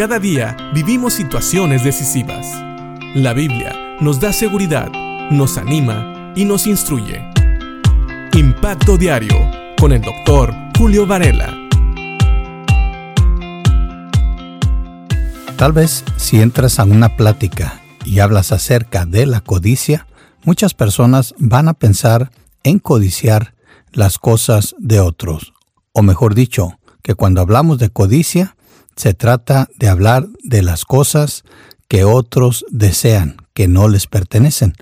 Cada día vivimos situaciones decisivas. La Biblia nos da seguridad, nos anima y nos instruye. Impacto Diario con el doctor Julio Varela. Tal vez si entras a una plática y hablas acerca de la codicia, muchas personas van a pensar en codiciar las cosas de otros. O mejor dicho, que cuando hablamos de codicia, se trata de hablar de las cosas que otros desean, que no les pertenecen.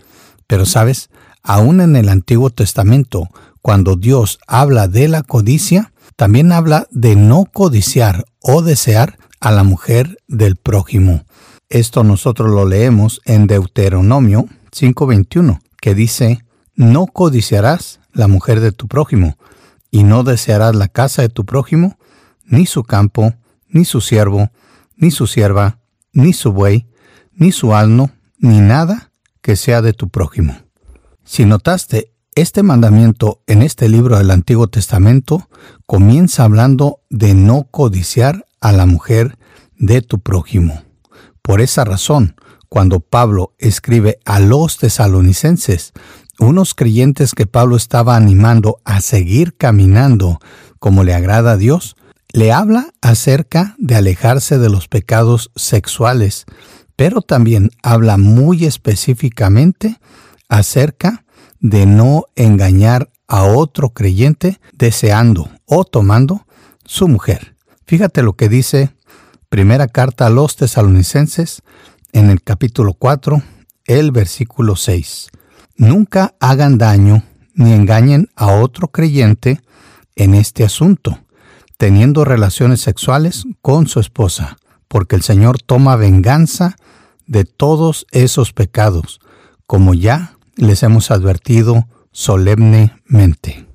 Pero sabes, aún en el Antiguo Testamento, cuando Dios habla de la codicia, también habla de no codiciar o desear a la mujer del prójimo. Esto nosotros lo leemos en Deuteronomio 5:21, que dice, no codiciarás la mujer de tu prójimo, y no desearás la casa de tu prójimo, ni su campo, ni su siervo, ni su sierva, ni su buey, ni su asno, ni nada que sea de tu prójimo. Si notaste, este mandamiento en este libro del Antiguo Testamento comienza hablando de no codiciar a la mujer de tu prójimo. Por esa razón, cuando Pablo escribe a los tesalonicenses, unos creyentes que Pablo estaba animando a seguir caminando como le agrada a Dios, le habla acerca de alejarse de los pecados sexuales, pero también habla muy específicamente acerca de no engañar a otro creyente deseando o tomando su mujer. Fíjate lo que dice primera carta a los tesalonicenses en el capítulo 4, el versículo 6. Nunca hagan daño ni engañen a otro creyente en este asunto teniendo relaciones sexuales con su esposa, porque el Señor toma venganza de todos esos pecados, como ya les hemos advertido solemnemente.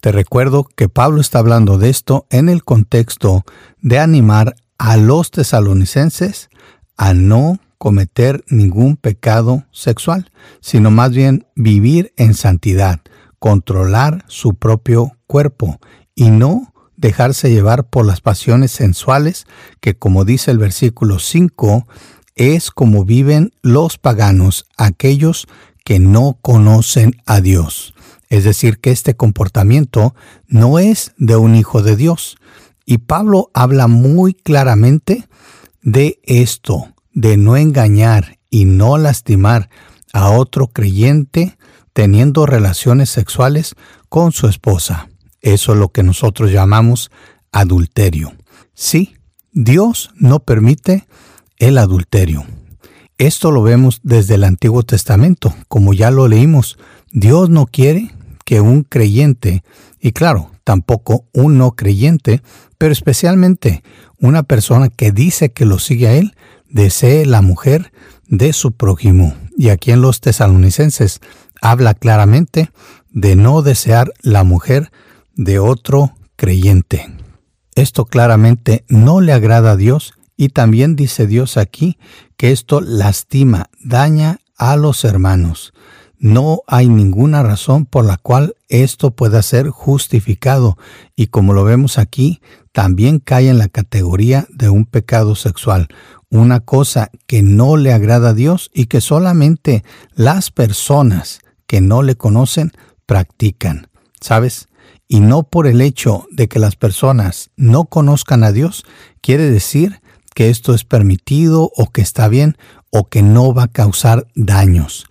Te recuerdo que Pablo está hablando de esto en el contexto de animar a los tesalonicenses a no cometer ningún pecado sexual, sino más bien vivir en santidad, controlar su propio cuerpo y no dejarse llevar por las pasiones sensuales, que como dice el versículo 5, es como viven los paganos, aquellos que no conocen a Dios. Es decir, que este comportamiento no es de un hijo de Dios. Y Pablo habla muy claramente de esto, de no engañar y no lastimar a otro creyente teniendo relaciones sexuales con su esposa. Eso es lo que nosotros llamamos adulterio. Sí, Dios no permite el adulterio. Esto lo vemos desde el Antiguo Testamento, como ya lo leímos. Dios no quiere que un creyente, y claro, tampoco un no creyente, pero especialmente una persona que dice que lo sigue a Él, desee la mujer de su prójimo. Y aquí en los tesalonicenses habla claramente de no desear la mujer de otro creyente. Esto claramente no le agrada a Dios y también dice Dios aquí que esto lastima, daña a los hermanos. No hay ninguna razón por la cual esto pueda ser justificado y como lo vemos aquí, también cae en la categoría de un pecado sexual, una cosa que no le agrada a Dios y que solamente las personas que no le conocen practican. ¿Sabes? Y no por el hecho de que las personas no conozcan a Dios, quiere decir que esto es permitido o que está bien o que no va a causar daños.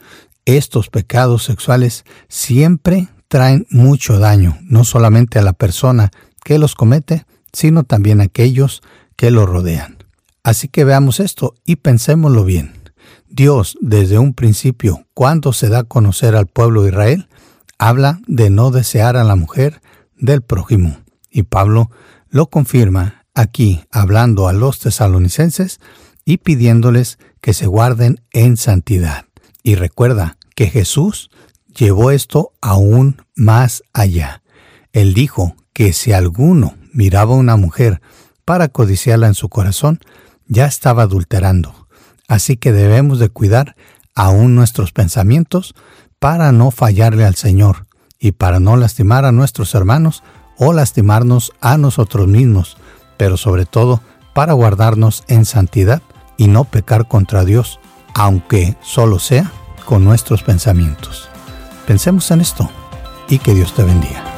Estos pecados sexuales siempre traen mucho daño, no solamente a la persona que los comete, sino también a aquellos que lo rodean. Así que veamos esto y pensémoslo bien. Dios, desde un principio, cuando se da a conocer al pueblo de Israel, habla de no desear a la mujer del prójimo. Y Pablo lo confirma aquí hablando a los tesalonicenses y pidiéndoles que se guarden en santidad. Y recuerda que Jesús llevó esto aún más allá. Él dijo que si alguno miraba a una mujer para codiciarla en su corazón, ya estaba adulterando. Así que debemos de cuidar aún nuestros pensamientos para no fallarle al Señor y para no lastimar a nuestros hermanos o lastimarnos a nosotros mismos, pero sobre todo para guardarnos en santidad y no pecar contra Dios, aunque solo sea con nuestros pensamientos. Pensemos en esto y que Dios te bendiga.